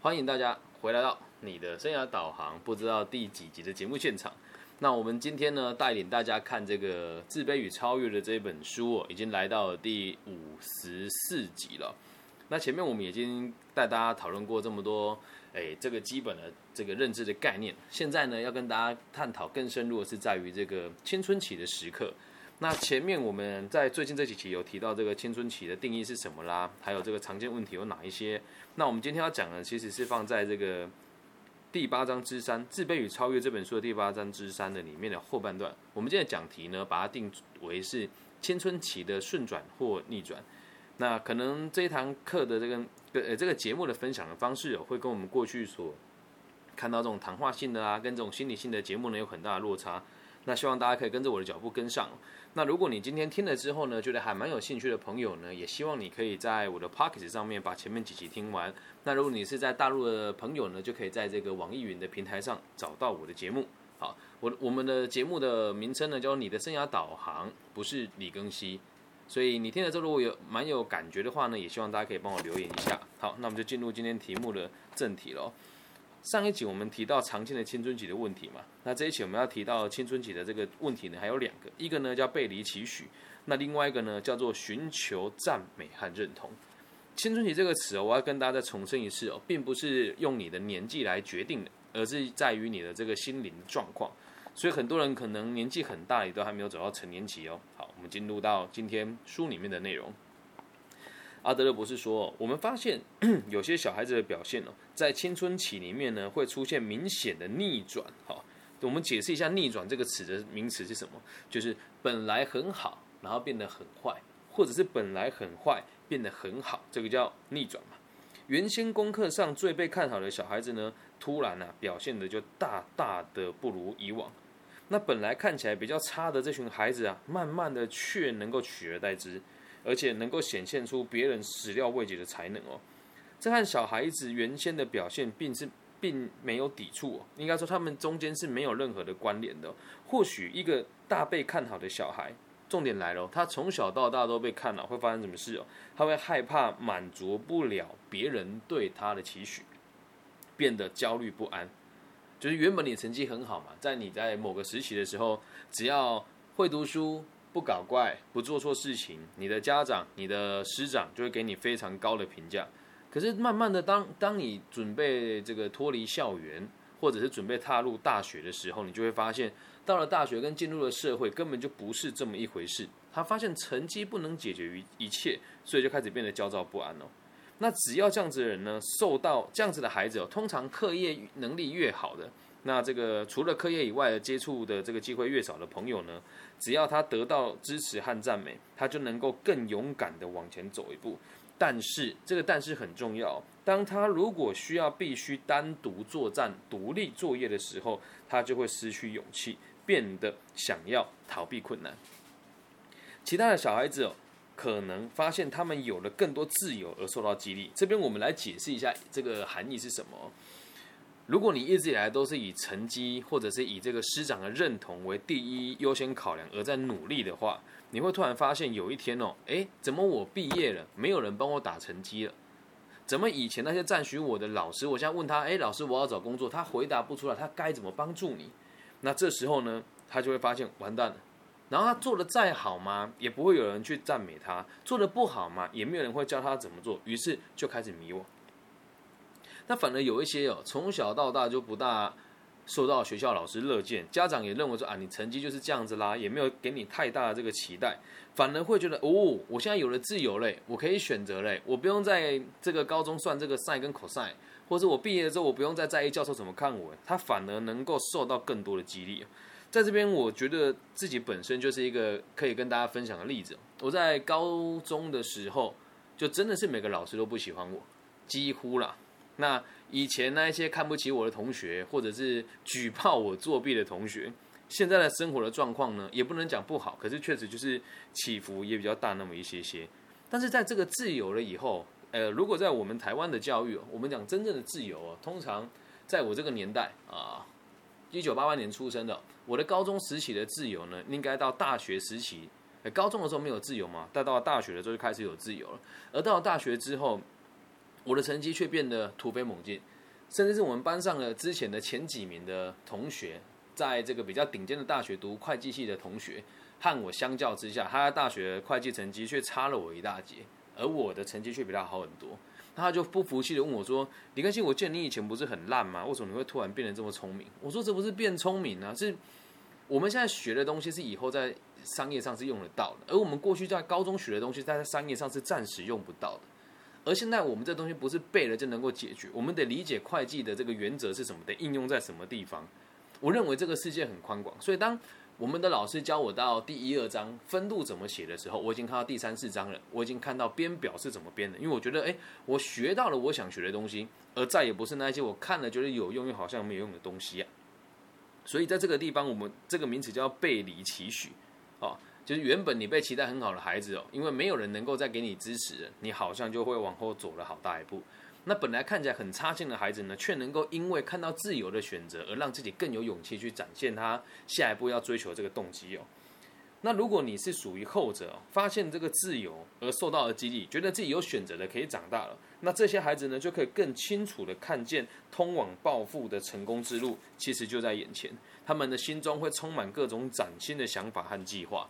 欢迎大家回来到你的生涯导航，不知道第几集的节目现场。那我们今天呢，带领大家看这个《自卑与超越》的这本书哦，已经来到第五十四集了。那前面我们已经带大家讨论过这么多，哎，这个基本的这个认知的概念。现在呢，要跟大家探讨更深入的是在于这个青春期的时刻。那前面我们在最近这几期有提到这个青春期的定义是什么啦，还有这个常见问题有哪一些？那我们今天要讲的其实是放在这个第八章之三《自卑与超越》这本书的第八章之三的里面的后半段。我们今天讲题呢，把它定为是青春期的顺转或逆转。那可能这一堂课的这个呃这个节目的分享的方式，会跟我们过去所看到这种谈话性的啊，跟这种心理性的节目呢有很大的落差。那希望大家可以跟着我的脚步跟上。那如果你今天听了之后呢，觉得还蛮有兴趣的朋友呢，也希望你可以在我的 Pocket 上面把前面几集听完。那如果你是在大陆的朋友呢，就可以在这个网易云的平台上找到我的节目。好，我我们的节目的名称呢叫你的生涯导航，不是李庚希。所以你听了之后如果有蛮有感觉的话呢，也希望大家可以帮我留言一下。好，那我们就进入今天题目的正题喽。上一集我们提到常见的青春期的问题嘛，那这一期我们要提到青春期的这个问题呢，还有两个，一个呢叫背离期许，那另外一个呢叫做寻求赞美和认同。青春期这个词哦，我要跟大家再重申一次哦，并不是用你的年纪来决定的，而是在于你的这个心灵状况。所以很多人可能年纪很大，也都还没有走到成年期哦。好，我们进入到今天书里面的内容。阿德勒博士说：“我们发现 有些小孩子的表现哦，在青春期里面呢，会出现明显的逆转。好，我们解释一下‘逆转’这个词的名词是什么？就是本来很好，然后变得很坏，或者是本来很坏变得很好，这个叫逆转嘛。原先功课上最被看好的小孩子呢，突然呢表现的就大大的不如以往。那本来看起来比较差的这群孩子啊，慢慢的却能够取而代之。”而且能够显现出别人始料未及的才能哦，这和小孩子原先的表现并是并没有抵触哦，应该说他们中间是没有任何的关联的。或许一个大被看好的小孩，重点来了，他从小到大都被看了，会发生什么事哦？他会害怕满足不了别人对他的期许，变得焦虑不安。就是原本你成绩很好嘛，在你在某个时期的时候，只要会读书。不搞怪，不做错事情，你的家长、你的师长就会给你非常高的评价。可是慢慢的，当当你准备这个脱离校园，或者是准备踏入大学的时候，你就会发现，到了大学跟进入了社会，根本就不是这么一回事。他发现成绩不能解决于一切，所以就开始变得焦躁不安哦。那只要这样子的人呢，受到这样子的孩子哦，通常课业能力越好的。那这个除了课业以外的接触的这个机会越少的朋友呢，只要他得到支持和赞美，他就能够更勇敢的往前走一步。但是这个但是很重要，当他如果需要必须单独作战、独立作业的时候，他就会失去勇气，变得想要逃避困难。其他的小孩子哦，可能发现他们有了更多自由而受到激励。这边我们来解释一下这个含义是什么。如果你一直以来都是以成绩或者是以这个师长的认同为第一优先考量而在努力的话，你会突然发现有一天哦，诶，怎么我毕业了，没有人帮我打成绩了？怎么以前那些赞许我的老师，我现在问他，诶，老师我要找工作，他回答不出来，他该怎么帮助你？那这时候呢，他就会发现完蛋了。然后他做的再好吗，也不会有人去赞美他；做的不好嘛，也没有人会教他怎么做。于是就开始迷惘。那反而有一些哦，从小到大就不大受到学校老师乐见，家长也认为说啊，你成绩就是这样子啦，也没有给你太大的这个期待，反而会觉得哦，我现在有了自由嘞，我可以选择嘞，我不用在这个高中算这个塞跟 cos，或者我毕业之后我不用再在意教授怎么看我，他反而能够受到更多的激励。在这边，我觉得自己本身就是一个可以跟大家分享的例子。我在高中的时候，就真的是每个老师都不喜欢我，几乎啦。那以前那一些看不起我的同学，或者是举报我作弊的同学，现在的生活的状况呢，也不能讲不好，可是确实就是起伏也比较大那么一些些。但是在这个自由了以后，呃，如果在我们台湾的教育，我们讲真正的自由啊，通常在我这个年代啊，一九八八年出生的，我的高中时期的自由呢，应该到大学时期，高中的时候没有自由嘛，但到了大学的时候就开始有自由了，而到了大学之后。我的成绩却变得突飞猛进，甚至是我们班上的之前的前几名的同学，在这个比较顶尖的大学读会计系的同学，和我相较之下，他在大学会计成绩却差了我一大截，而我的成绩却比他好很多。他就不服气的问我说：“李根新，我见你以前不是很烂吗？为什么你会突然变得这么聪明？”我说：“这不是变聪明啊，是我们现在学的东西是以后在商业上是用得到的，而我们过去在高中学的东西，在商业上是暂时用不到的。而现在我们这东西不是背了就能够解决，我们得理解会计的这个原则是什么，得应用在什么地方。我认为这个世界很宽广，所以当……我们的老师教我到第一二章分度怎么写的时候，我已经看到第三四章了。我已经看到编表是怎么编的，因为我觉得，哎，我学到了我想学的东西，而再也不是那些我看了觉得有用又好像没有用的东西啊。所以在这个地方，我们这个名词叫背离期许，哦，就是原本你被期待很好的孩子哦，因为没有人能够再给你支持，你好像就会往后走了好大一步。那本来看起来很差劲的孩子呢，却能够因为看到自由的选择，而让自己更有勇气去展现他下一步要追求这个动机哦。那如果你是属于后者，发现这个自由而受到了激励，觉得自己有选择的可以长大了，那这些孩子呢，就可以更清楚的看见通往暴富的成功之路其实就在眼前，他们的心中会充满各种崭新的想法和计划。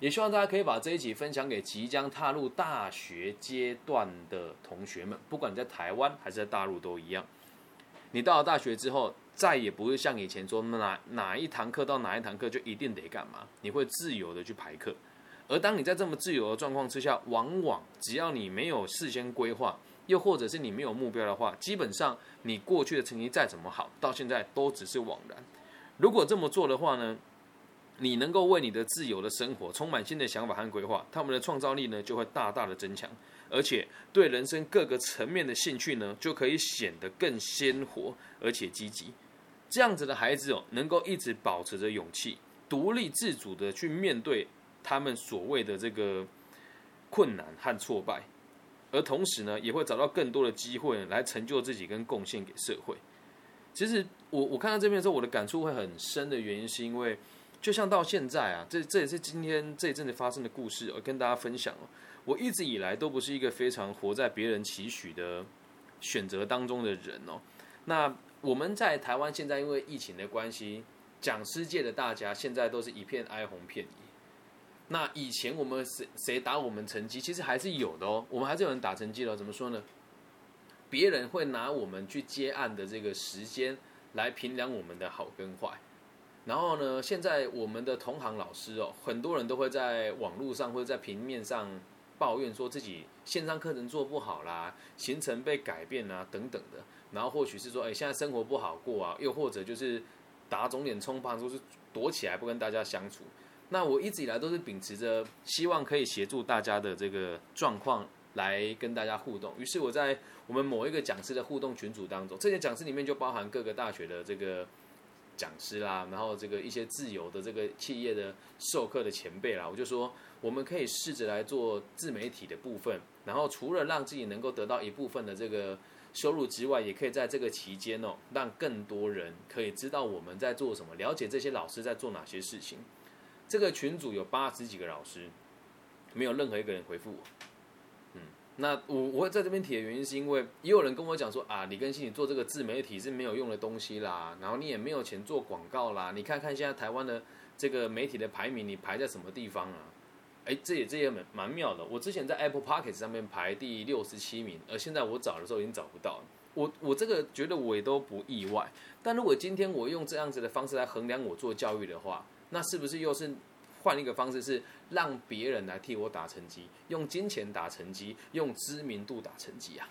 也希望大家可以把这一集分享给即将踏入大学阶段的同学们，不管你在台湾还是在大陆都一样。你到了大学之后，再也不会像以前说哪哪一堂课到哪一堂课就一定得干嘛，你会自由的去排课。而当你在这么自由的状况之下，往往只要你没有事先规划，又或者是你没有目标的话，基本上你过去的成绩再怎么好，到现在都只是枉然。如果这么做的话呢？你能够为你的自由的生活充满新的想法和规划，他们的创造力呢就会大大的增强，而且对人生各个层面的兴趣呢就可以显得更鲜活而且积极。这样子的孩子哦，能够一直保持着勇气，独立自主的去面对他们所谓的这个困难和挫败，而同时呢，也会找到更多的机会来成就自己跟贡献给社会。其实我我看到这边的时候，我的感触会很深的原因是因为。就像到现在啊，这这也是今天这一阵子发生的故事，我跟大家分享哦。我一直以来都不是一个非常活在别人期许的选择当中的人哦。那我们在台湾现在因为疫情的关系，讲师界的大家现在都是一片哀鸿遍野。那以前我们谁谁打我们成绩，其实还是有的哦。我们还是有人打成绩了，怎么说呢？别人会拿我们去接案的这个时间来评量我们的好跟坏。然后呢？现在我们的同行老师哦，很多人都会在网络上或者在平面上抱怨，说自己线上课程做不好啦，行程被改变啊等等的。然后或许是说，哎，现在生活不好过啊，又或者就是打肿脸充胖子，是躲起来不跟大家相处。那我一直以来都是秉持着希望可以协助大家的这个状况来跟大家互动。于是我在我们某一个讲师的互动群组当中，这些讲师里面就包含各个大学的这个。讲师啦，然后这个一些自由的这个企业的授课的前辈啦，我就说我们可以试着来做自媒体的部分，然后除了让自己能够得到一部分的这个收入之外，也可以在这个期间哦，让更多人可以知道我们在做什么，了解这些老师在做哪些事情。这个群组有八十几个老师，没有任何一个人回复我。那我我会在这边提的原因，是因为也有人跟我讲说啊，李根新你做这个自媒体是没有用的东西啦，然后你也没有钱做广告啦，你看看现在台湾的这个媒体的排名，你排在什么地方啊？哎，这也这也蛮蛮妙的。我之前在 Apple p o c k e t 上面排第六十七名，而现在我找的时候已经找不到了。我我这个觉得我也都不意外。但如果今天我用这样子的方式来衡量我做教育的话，那是不是又是？换一个方式是让别人来替我打成绩，用金钱打成绩，用知名度打成绩啊！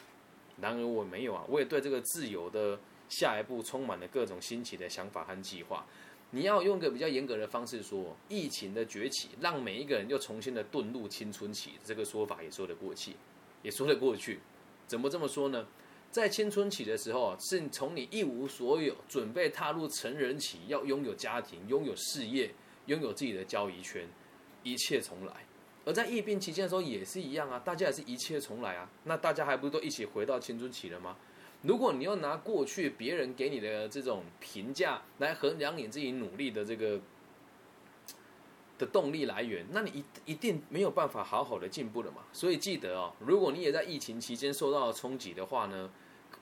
然而我没有啊，我也对这个自由的下一步充满了各种新奇的想法和计划。你要用个比较严格的方式说，疫情的崛起让每一个人又重新的遁入青春期，这个说法也说得过去，也说得过去。怎么这么说呢？在青春期的时候，是从你一无所有，准备踏入成人期，要拥有家庭，拥有事业。拥有自己的交易圈，一切重来。而在疫病期间的时候也是一样啊，大家也是一切重来啊。那大家还不是都一起回到青春期了吗？如果你要拿过去别人给你的这种评价来衡量你自己努力的这个的动力来源，那你一一定没有办法好好的进步了嘛。所以记得哦，如果你也在疫情期间受到了冲击的话呢，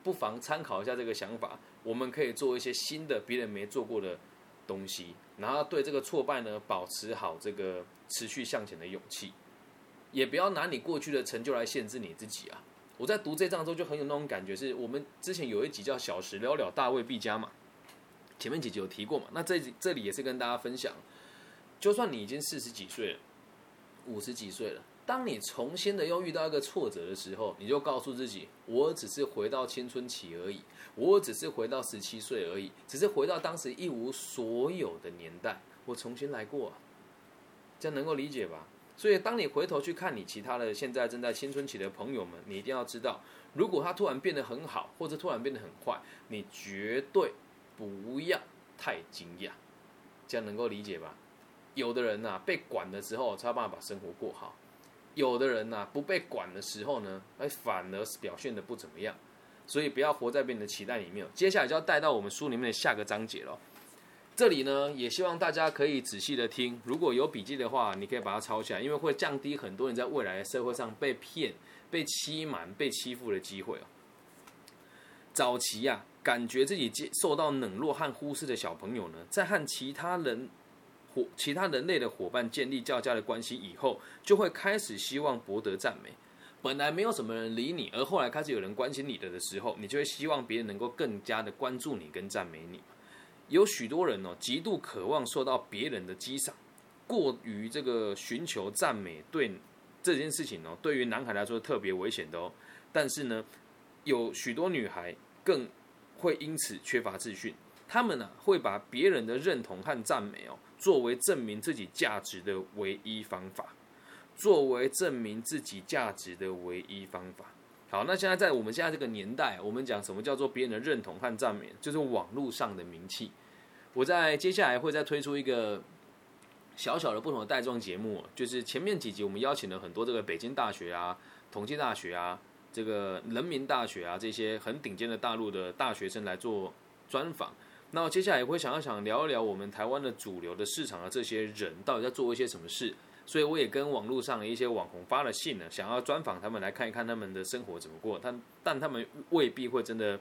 不妨参考一下这个想法，我们可以做一些新的别人没做过的东西，然后对这个挫败呢保持好这个持续向前的勇气，也不要拿你过去的成就来限制你自己啊。我在读这章的时候就很有那种感觉，是我们之前有一集叫《小时了了，大未必佳》嘛，前面几集有提过嘛。那这这里也是跟大家分享，就算你已经四十几岁了，五十几岁了，当你重新的又遇到一个挫折的时候，你就告诉自己，我只是回到青春期而已，我只是回到十七岁而已，只是回到当时一无所有的年代，我重新来过，这样能够理解吧？所以，当你回头去看你其他的现在正在青春期的朋友们，你一定要知道，如果他突然变得很好，或者突然变得很坏，你绝对不要太惊讶，这样能够理解吧？有的人呐，被管的时候才有办法把生活过好；有的人呐，不被管的时候呢，哎，反而是表现的不怎么样。所以，不要活在别人的期待里面。接下来就要带到我们书里面的下个章节了。这里呢，也希望大家可以仔细的听。如果有笔记的话，你可以把它抄下来，因为会降低很多人在未来的社会上被骗、被欺瞒、被欺负的机会哦。早期呀，感觉自己接受到冷落和忽视的小朋友呢，在和其他人伙、其他人类的伙伴建立较佳的关系以后，就会开始希望博得赞美。本来没有什么人理你，而后来开始有人关心你的的时候，你就会希望别人能够更加的关注你跟赞美你。有许多人哦，极度渴望受到别人的激赏，过于这个寻求赞美，对这件事情哦，对于男孩来说特别危险的哦。但是呢，有许多女孩更会因此缺乏自信，他们呢会把别人的认同和赞美哦，作为证明自己价值的唯一方法，作为证明自己价值的唯一方法。好，那现在在我们现在这个年代，我们讲什么叫做别人的认同和赞美，就是网络上的名气。我在接下来会再推出一个小小的不同的带状节目，就是前面几集我们邀请了很多这个北京大学啊、同济大学啊、这个人民大学啊这些很顶尖的大陆的大学生来做专访。那接下来也会想要想聊一聊我们台湾的主流的市场的这些人到底在做一些什么事。所以我也跟网络上的一些网红发了信呢，想要专访他们来看一看他们的生活怎么过。但但他们未必会真的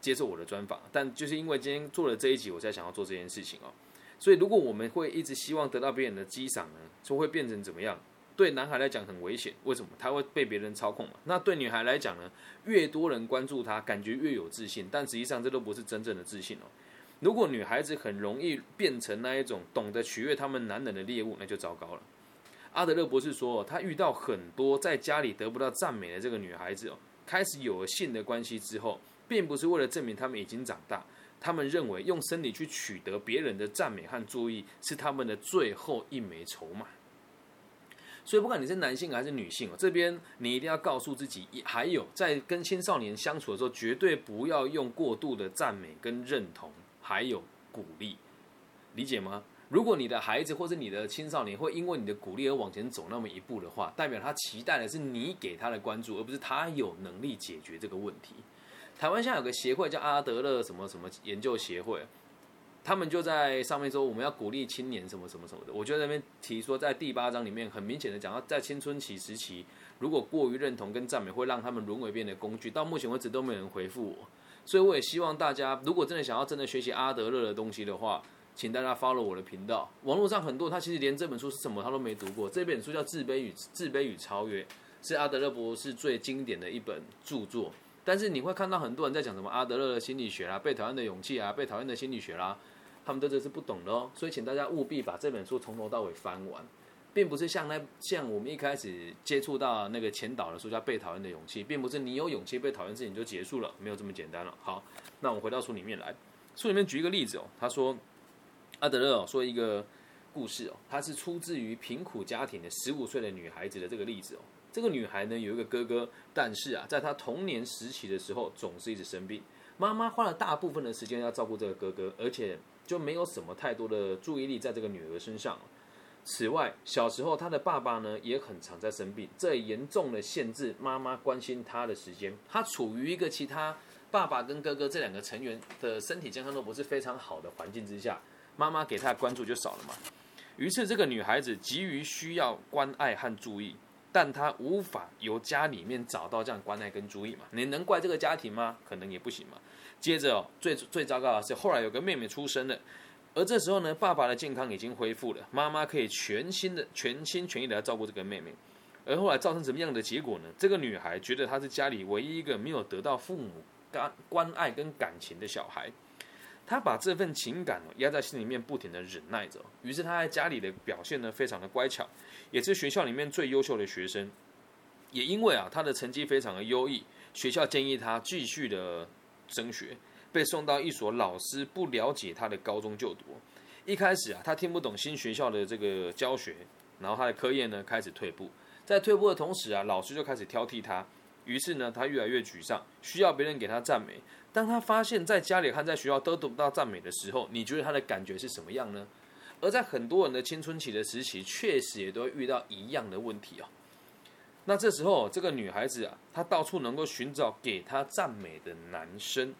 接受我的专访。但就是因为今天做了这一集，我才想要做这件事情哦。所以如果我们会一直希望得到别人的激赏呢，就会变成怎么样？对男孩来讲很危险，为什么？他会被别人操控嘛。那对女孩来讲呢？越多人关注她，感觉越有自信。但实际上这都不是真正的自信哦。如果女孩子很容易变成那一种懂得取悦他们男人的猎物，那就糟糕了。阿德勒博士说，他遇到很多在家里得不到赞美的这个女孩子哦，开始有了性的关系之后，并不是为了证明他们已经长大，他们认为用生理去取得别人的赞美和注意是他们的最后一枚筹码。所以，不管你是男性还是女性哦，这边你一定要告诉自己，还有在跟青少年相处的时候，绝对不要用过度的赞美跟认同，还有鼓励，理解吗？如果你的孩子或者你的青少年会因为你的鼓励而往前走那么一步的话，代表他期待的是你给他的关注，而不是他有能力解决这个问题。台湾现在有个协会叫阿德勒什么什么研究协会，他们就在上面说我们要鼓励青年什么什么什么的。我就在那边提说，在第八章里面很明显的讲到，在青春期时期，如果过于认同跟赞美，会让他们沦为别人的工具。到目前为止都没有人回复我，所以我也希望大家，如果真的想要真的学习阿德勒的东西的话。请大家 follow 我的频道。网络上很多他其实连这本书是什么他都没读过。这本书叫《自卑与自卑与超越》，是阿德勒博士最经典的一本著作。但是你会看到很多人在讲什么阿德勒的心理学啦、被讨厌的勇气啊、被讨厌的心理学啦，他们对这是不懂的哦。所以请大家务必把这本书从头到尾翻完，并不是像那像我们一开始接触到那个前导的书叫《被讨厌的勇气》，并不是你有勇气被讨厌事情就结束了，没有这么简单了。好，那我们回到书里面来，书里面举一个例子哦，他说。阿德勒说一个故事哦，他是出自于贫苦家庭的十五岁的女孩子的这个例子哦。这个女孩呢有一个哥哥，但是啊，在她童年时期的时候总是一直生病，妈妈花了大部分的时间要照顾这个哥哥，而且就没有什么太多的注意力在这个女儿身上。此外，小时候她的爸爸呢也很常在生病，这严重的限制妈妈关心她的时间。她处于一个其他爸爸跟哥哥这两个成员的身体健康都不是非常好的环境之下。妈妈给他的关注就少了嘛，于是这个女孩子急于需要关爱和注意，但她无法由家里面找到这样关爱跟注意嘛？你能怪这个家庭吗？可能也不行嘛。接着哦，最最糟糕的是后来有个妹妹出生了，而这时候呢，爸爸的健康已经恢复了，妈妈可以全心的全心全意的来照顾这个妹妹。而后来造成什么样的结果呢？这个女孩觉得她是家里唯一一个没有得到父母关关爱跟感情的小孩。她把这份情感压在心里面，不停的忍耐着。于是她在家里的表现呢，非常的乖巧，也是学校里面最优秀的学生。也因为啊，她的成绩非常的优异，学校建议她继续的升学，被送到一所老师不了解他的高中就读。一开始啊，他听不懂新学校的这个教学，然后他的科业呢开始退步。在退步的同时啊，老师就开始挑剔他。于是呢，他越来越沮丧，需要别人给他赞美。当他发现，在家里和在学校都得不到赞美的时候，你觉得他的感觉是什么样呢？而在很多人的青春期的时期，确实也都会遇到一样的问题哦。那这时候，这个女孩子啊，她到处能够寻找给她赞美的男生。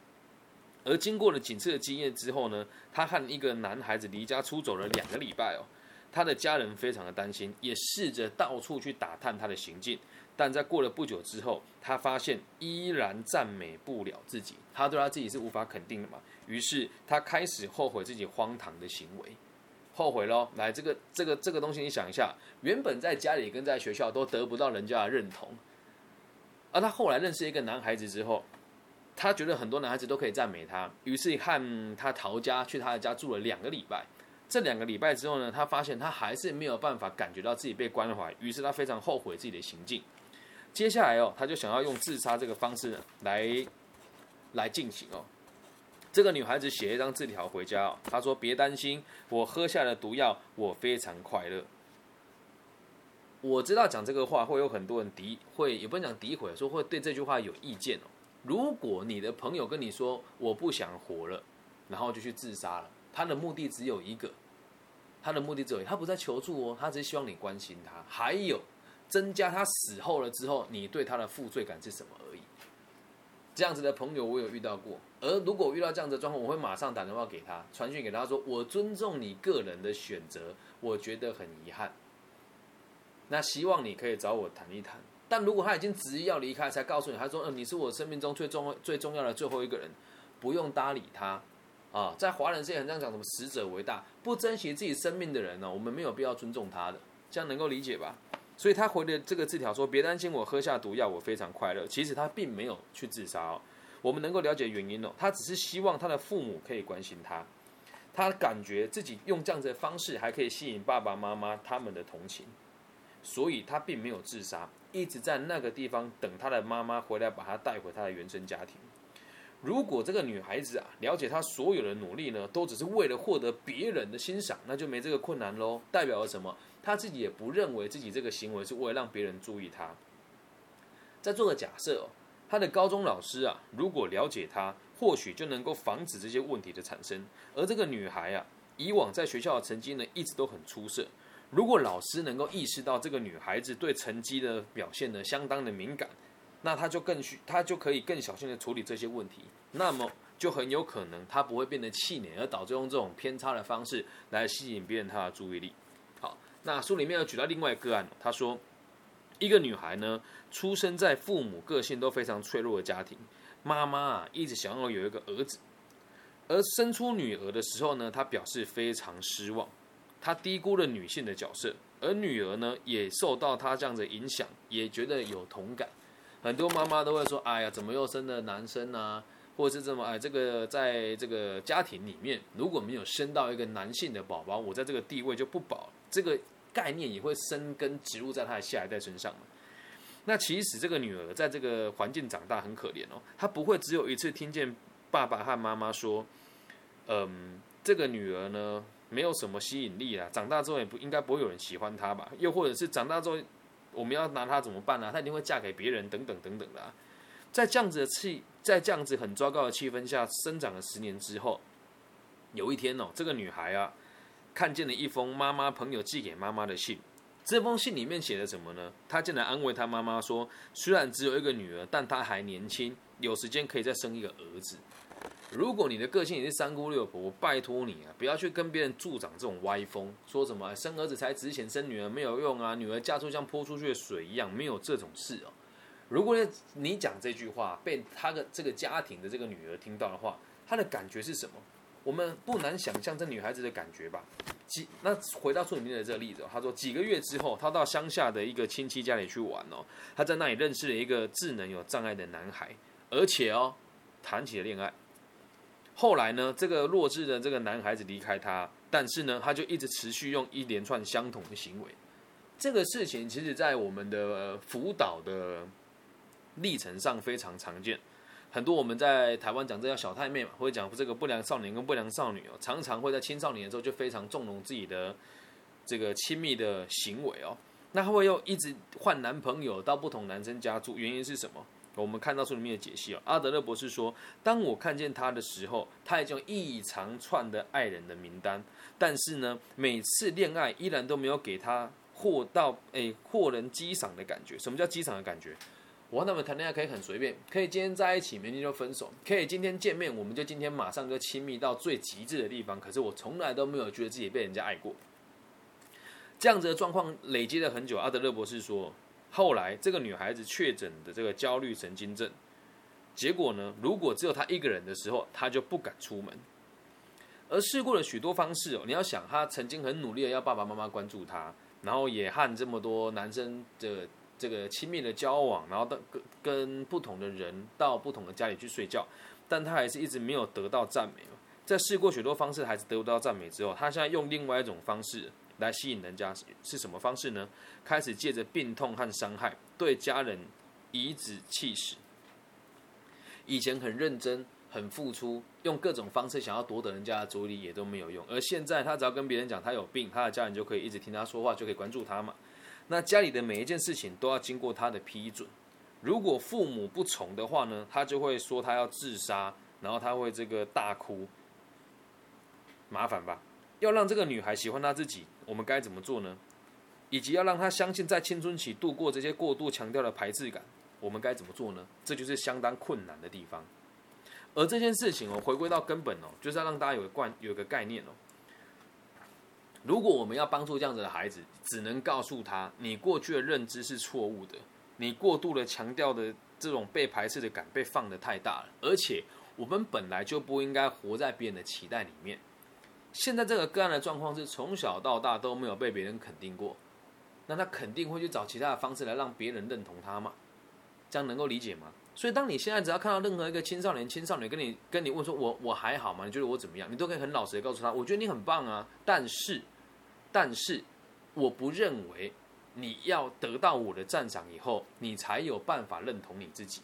而经过了几次的经验之后呢，她和一个男孩子离家出走了两个礼拜哦。她的家人非常的担心，也试着到处去打探他的行径。但在过了不久之后，他发现依然赞美不了自己，他对他自己是无法肯定的嘛。于是他开始后悔自己荒唐的行为，后悔喽。来，这个这个这个东西，你想一下，原本在家里跟在学校都得不到人家的认同，而他后来认识一个男孩子之后，他觉得很多男孩子都可以赞美他，于是和他逃家去他的家住了两个礼拜。这两个礼拜之后呢，他发现他还是没有办法感觉到自己被关怀，于是他非常后悔自己的行径。接下来哦，他就想要用自杀这个方式来来进行哦。这个女孩子写一张字条回家哦，她说：“别担心，我喝下了毒药，我非常快乐。”我知道讲这个话会有很多人诋，会也不能讲诋毁，说会对这句话有意见哦。如果你的朋友跟你说我不想活了，然后就去自杀了，他的目的只有一个，他的目的只有他不在求助哦，他只是希望你关心他。还有。增加他死后了之后，你对他的负罪感是什么而已？这样子的朋友我有遇到过，而如果遇到这样的状况，我会马上打电话给他，传讯给他说：“我尊重你个人的选择，我觉得很遗憾。那希望你可以找我谈一谈。但如果他已经执意要离开，才告诉你，他说：‘嗯，你是我生命中最重最重要的最后一个人，不用搭理他。’啊，在华人世界很这样讲，什么死者为大，不珍惜自己生命的人呢？我们没有必要尊重他的，这样能够理解吧？”所以他回的这个字条说：“别担心，我喝下毒药，我非常快乐。”其实他并没有去自杀哦。我们能够了解原因哦，他只是希望他的父母可以关心他，他感觉自己用这样子的方式还可以吸引爸爸妈妈他们的同情，所以他并没有自杀，一直在那个地方等他的妈妈回来把他带回他的原生家庭。如果这个女孩子啊了解她所有的努力呢，都只是为了获得别人的欣赏，那就没这个困难喽。代表了什么？她自己也不认为自己这个行为是为了让别人注意她。再做个假设哦，她的高中老师啊，如果了解她，或许就能够防止这些问题的产生。而这个女孩啊，以往在学校的成绩呢，一直都很出色。如果老师能够意识到这个女孩子对成绩的表现呢，相当的敏感。那他就更需，他就可以更小心的处理这些问题，那么就很有可能他不会变得气馁，而导致用这种偏差的方式来吸引别人他的注意力。好，那书里面又举到另外一个案，他说，一个女孩呢，出生在父母个性都非常脆弱的家庭，妈妈啊一直想要有一个儿子，而生出女儿的时候呢，她表示非常失望，他低估了女性的角色，而女儿呢也受到他这样的影响，也觉得有同感。很多妈妈都会说：“哎呀，怎么又生了男生呢？或是这么哎，这个在这个家庭里面，如果没有生到一个男性的宝宝，我在这个地位就不保。这个概念也会生根植入在他的下一代身上那其实这个女儿在这个环境长大很可怜哦，她不会只有一次听见爸爸和妈妈说：‘嗯，这个女儿呢没有什么吸引力啊，长大之后也不应该不会有人喜欢她吧？’又或者是长大之后。”我们要拿她怎么办呢？她一定会嫁给别人，等等等等的。在这样子的气，在这样子很糟糕的气氛下生长了十年之后，有一天哦，这个女孩啊，看见了一封妈妈朋友寄给妈妈的信。这封信里面写的什么呢？她竟然安慰她妈妈说：“虽然只有一个女儿，但她还年轻，有时间可以再生一个儿子。如果你的个性也是三姑六婆，我拜托你啊，不要去跟别人助长这种歪风，说什么生儿子才值钱，生女儿没有用啊，女儿嫁出像泼出去的水一样，没有这种事哦。如果你讲这句话被他的这个家庭的这个女儿听到的话，她的感觉是什么？我们不难想象这女孩子的感觉吧。几那回到书里面的这个例子，他说几个月之后，他到乡下的一个亲戚家里去玩哦，他在那里认识了一个智能有障碍的男孩，而且哦谈起了恋爱。后来呢，这个弱智的这个男孩子离开他，但是呢，他就一直持续用一连串相同的行为。这个事情其实，在我们的辅导的历程上非常常见。很多我们在台湾讲这叫小太妹嘛，或者讲这个不良少年跟不良少女哦，常常会在青少年的时候就非常纵容自己的这个亲密的行为哦。那他会又一直换男朋友到不同男生家住，原因是什么？我们看到书里面的解析哦，阿德勒博士说，当我看见他的时候，他已经一长串的爱人的名单，但是呢，每次恋爱依然都没有给他获到诶获人激赏的感觉。什么叫激赏的感觉？我和他们谈恋爱可以很随便，可以今天在一起，明天就分手，可以今天见面，我们就今天马上就亲密到最极致的地方。可是我从来都没有觉得自己被人家爱过。这样子的状况累积了很久，阿德勒博士说。后来，这个女孩子确诊的这个焦虑神经症，结果呢，如果只有她一个人的时候，她就不敢出门。而试过了许多方式哦，你要想，她曾经很努力的要爸爸妈妈关注她，然后也和这么多男生的这个亲密的交往，然后跟跟不同的人到不同的家里去睡觉，但她还是一直没有得到赞美。在试过许多方式还是得不到赞美之后，她现在用另外一种方式。来吸引人家是什么方式呢？开始借着病痛和伤害对家人颐指气使。以前很认真、很付出，用各种方式想要夺得人家的注意力也都没有用。而现在他只要跟别人讲他有病，他的家人就可以一直听他说话，就可以关注他嘛。那家里的每一件事情都要经过他的批准。如果父母不从的话呢，他就会说他要自杀，然后他会这个大哭，麻烦吧？要让这个女孩喜欢她自己。我们该怎么做呢？以及要让她相信在青春期度过这些过度强调的排斥感，我们该怎么做呢？这就是相当困难的地方。而这件事情哦，回归到根本哦，就是要让大家有个观有个概念哦。如果我们要帮助这样子的孩子，只能告诉他，你过去的认知是错误的，你过度的强调的这种被排斥的感被放得太大了，而且我们本来就不应该活在别人的期待里面。现在这个个案的状况是从小到大都没有被别人肯定过，那他肯定会去找其他的方式来让别人认同他嘛？这样能够理解吗？所以当你现在只要看到任何一个青少年、青少年跟你跟你问说我我还好吗？你觉得我怎么样？你都可以很老实的告诉他，我觉得你很棒啊。但是，但是我不认为你要得到我的赞赏以后，你才有办法认同你自己，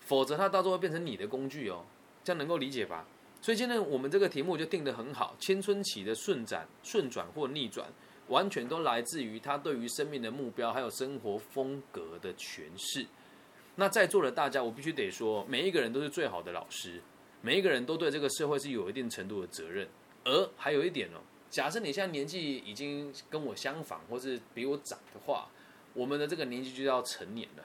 否则他到最后会变成你的工具哦。这样能够理解吧？所以今天我们这个题目就定得很好，青春期的顺展、顺转或逆转，完全都来自于他对于生命的目标还有生活风格的诠释。那在座的大家，我必须得说，每一个人都是最好的老师，每一个人都对这个社会是有一定程度的责任。而还有一点哦，假设你现在年纪已经跟我相仿，或是比我长的话，我们的这个年纪就要成年了。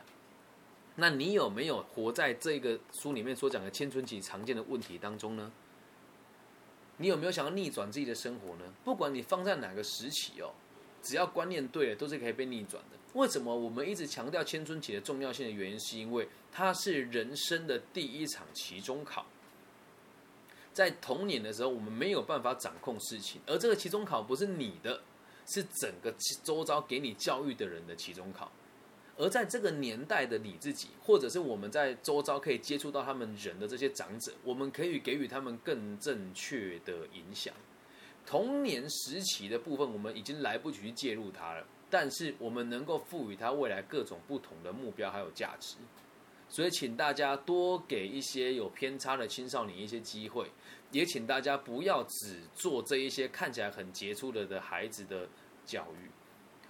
那你有没有活在这个书里面所讲的青春期常见的问题当中呢？你有没有想要逆转自己的生活呢？不管你放在哪个时期哦，只要观念对了，都是可以被逆转的。为什么我们一直强调青春期的重要性的原因，是因为它是人生的第一场期中考。在童年的时候，我们没有办法掌控事情，而这个期中考不是你的，是整个周遭给你教育的人的期中考。而在这个年代的你自己，或者是我们在周遭可以接触到他们人的这些长者，我们可以给予他们更正确的影响。童年时期的部分，我们已经来不及去介入他了，但是我们能够赋予他未来各种不同的目标还有价值。所以，请大家多给一些有偏差的青少年一些机会，也请大家不要只做这一些看起来很杰出的的孩子的教育。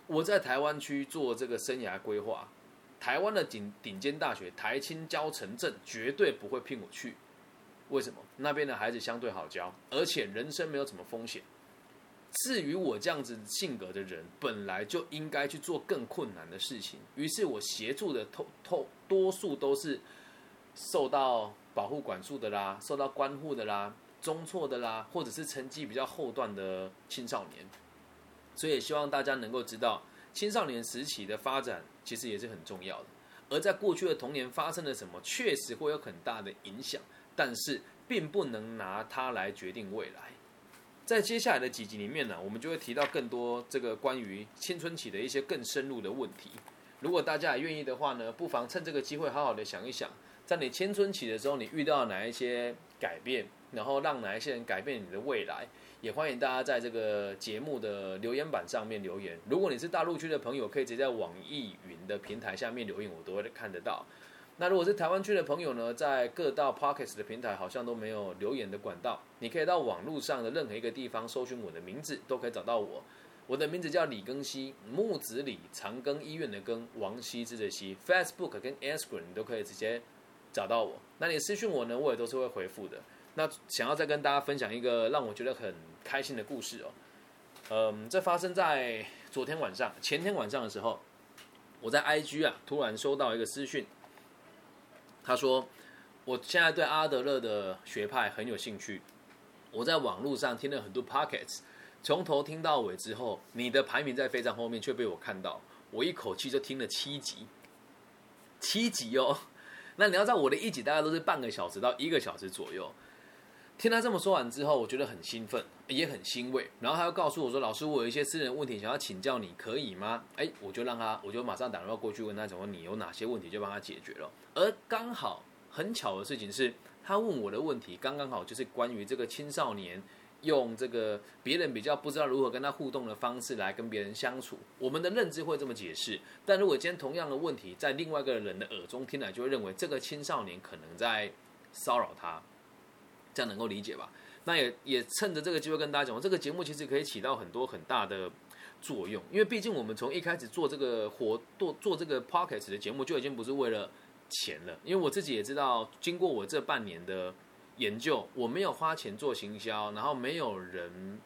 我在台湾区做这个生涯规划，台湾的顶顶尖大学台青教城镇绝对不会聘我去。为什么？那边的孩子相对好教，而且人生没有什么风险。至于我这样子性格的人，本来就应该去做更困难的事情。于是我协助的透透多数都是受到保护管束的啦，受到关护的啦，中辍的啦，或者是成绩比较后段的青少年。所以也希望大家能够知道，青少年时期的发展其实也是很重要的。而在过去的童年发生了什么，确实会有很大的影响，但是并不能拿它来决定未来。在接下来的几集里面呢，我们就会提到更多这个关于青春期的一些更深入的问题。如果大家也愿意的话呢，不妨趁这个机会好好的想一想，在你青春期的时候，你遇到哪一些改变，然后让哪一些人改变你的未来。也欢迎大家在这个节目的留言板上面留言。如果你是大陆区的朋友，可以直接在网易云的平台下面留言，我都会看得到。那如果是台湾区的朋友呢，在各大 Pockets 的平台好像都没有留言的管道，你可以到网络上的任何一个地方搜寻我的名字，都可以找到我。我的名字叫李庚希，木子李，长庚医院的庚，王羲之的羲。Facebook 跟 Instagram 你都可以直接找到我。那你私讯我呢，我也都是会回复的。那想要再跟大家分享一个让我觉得很开心的故事哦，嗯，这发生在昨天晚上、前天晚上的时候，我在 IG 啊突然收到一个私讯，他说我现在对阿德勒的学派很有兴趣，我在网络上听了很多 Pockets，从头听到尾之后，你的排名在非常后面却被我看到，我一口气就听了七集，七集哦，那你要知道我的一集大概都是半个小时到一个小时左右。听他这么说完之后，我觉得很兴奋，也很欣慰。然后他又告诉我说：“老师，我有一些私人问题想要请教你，可以吗？”哎，我就让他，我就马上打电话过去问他，怎么你有哪些问题就帮他解决了。而刚好很巧的事情是，他问我的问题刚刚好就是关于这个青少年用这个别人比较不知道如何跟他互动的方式来跟别人相处。我们的认知会这么解释，但如果今天同样的问题在另外一个人的耳中听来，就会认为这个青少年可能在骚扰他。这样能够理解吧？那也也趁着这个机会跟大家讲，这个节目其实可以起到很多很大的作用，因为毕竟我们从一开始做这个活做做这个 p o c k e t 的节目，就已经不是为了钱了。因为我自己也知道，经过我这半年的研究，我没有花钱做行销，然后没有人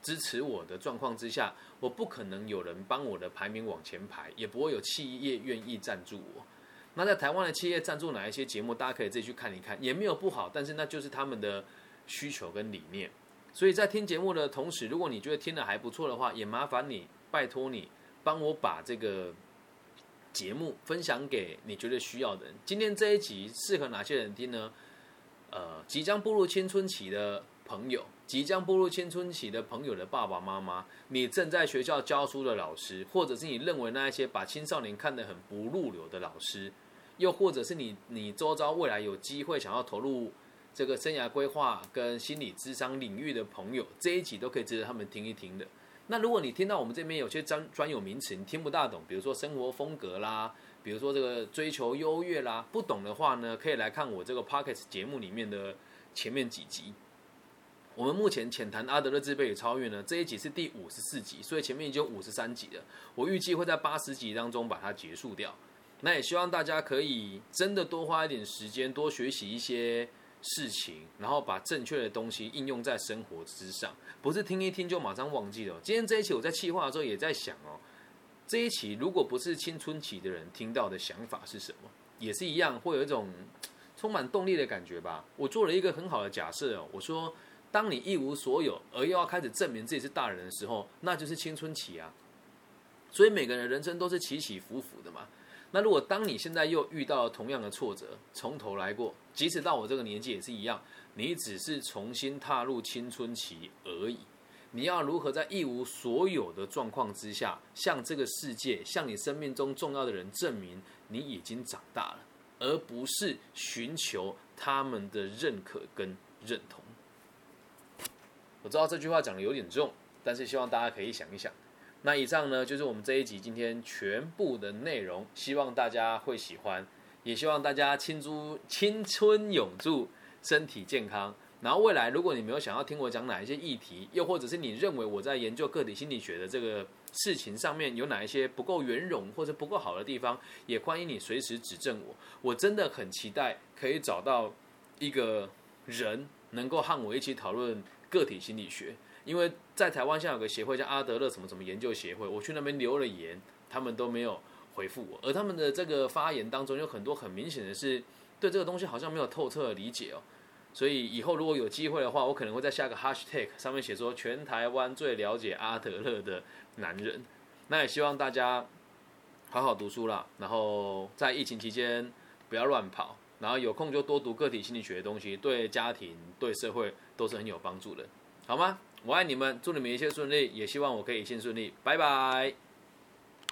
支持我的状况之下，我不可能有人帮我的排名往前排，也不会有企业愿意赞助我。那在台湾的企业赞助哪一些节目，大家可以自己去看一看，也没有不好，但是那就是他们的需求跟理念。所以在听节目的同时，如果你觉得听的还不错的话，也麻烦你拜托你帮我把这个节目分享给你觉得需要的人。今天这一集适合哪些人听呢？呃，即将步入青春期的朋友，即将步入青春期的朋友的爸爸妈妈，你正在学校教书的老师，或者是你认为那一些把青少年看得很不入流的老师。又或者是你，你周遭未来有机会想要投入这个生涯规划跟心理智商领域的朋友，这一集都可以值得他们听一听的。那如果你听到我们这边有些专专有名词你听不大懂，比如说生活风格啦，比如说这个追求优越啦，不懂的话呢，可以来看我这个 Pocket 节目里面的前面几集。我们目前浅谈阿德勒自卑与超越呢，这一集是第五十四集，所以前面已经有五十三集了。我预计会在八十集当中把它结束掉。那也希望大家可以真的多花一点时间，多学习一些事情，然后把正确的东西应用在生活之上，不是听一听就马上忘记了。今天这一期我在企划的时候也在想哦，这一期如果不是青春期的人听到的想法是什么，也是一样会有一种充满动力的感觉吧。我做了一个很好的假设哦，我说当你一无所有而又要开始证明自己是大人的时候，那就是青春期啊。所以每个人人生都是起起伏伏的嘛。那如果当你现在又遇到了同样的挫折，从头来过，即使到我这个年纪也是一样，你只是重新踏入青春期而已。你要如何在一无所有的状况之下，向这个世界，向你生命中重要的人证明你已经长大了，而不是寻求他们的认可跟认同？我知道这句话讲的有点重，但是希望大家可以想一想。那以上呢，就是我们这一集今天全部的内容，希望大家会喜欢，也希望大家青珠青春永驻，身体健康。然后未来，如果你没有想要听我讲哪一些议题，又或者是你认为我在研究个体心理学的这个事情上面有哪一些不够圆融或者不够好的地方，也欢迎你随时指正我。我真的很期待可以找到一个人能够和我一起讨论个体心理学。因为在台湾现在有个协会叫阿德勒什么什么研究协会，我去那边留了言，他们都没有回复我。而他们的这个发言当中有很多很明显的是对这个东西好像没有透彻的理解哦。所以以后如果有机会的话，我可能会在下个 hashtag 上面写说全台湾最了解阿德勒的男人。那也希望大家好好读书啦，然后在疫情期间不要乱跑，然后有空就多读个体心理学的东西，对家庭、对社会都是很有帮助的，好吗？我爱你们，祝你们一切顺利，也希望我可以一切顺利，拜拜。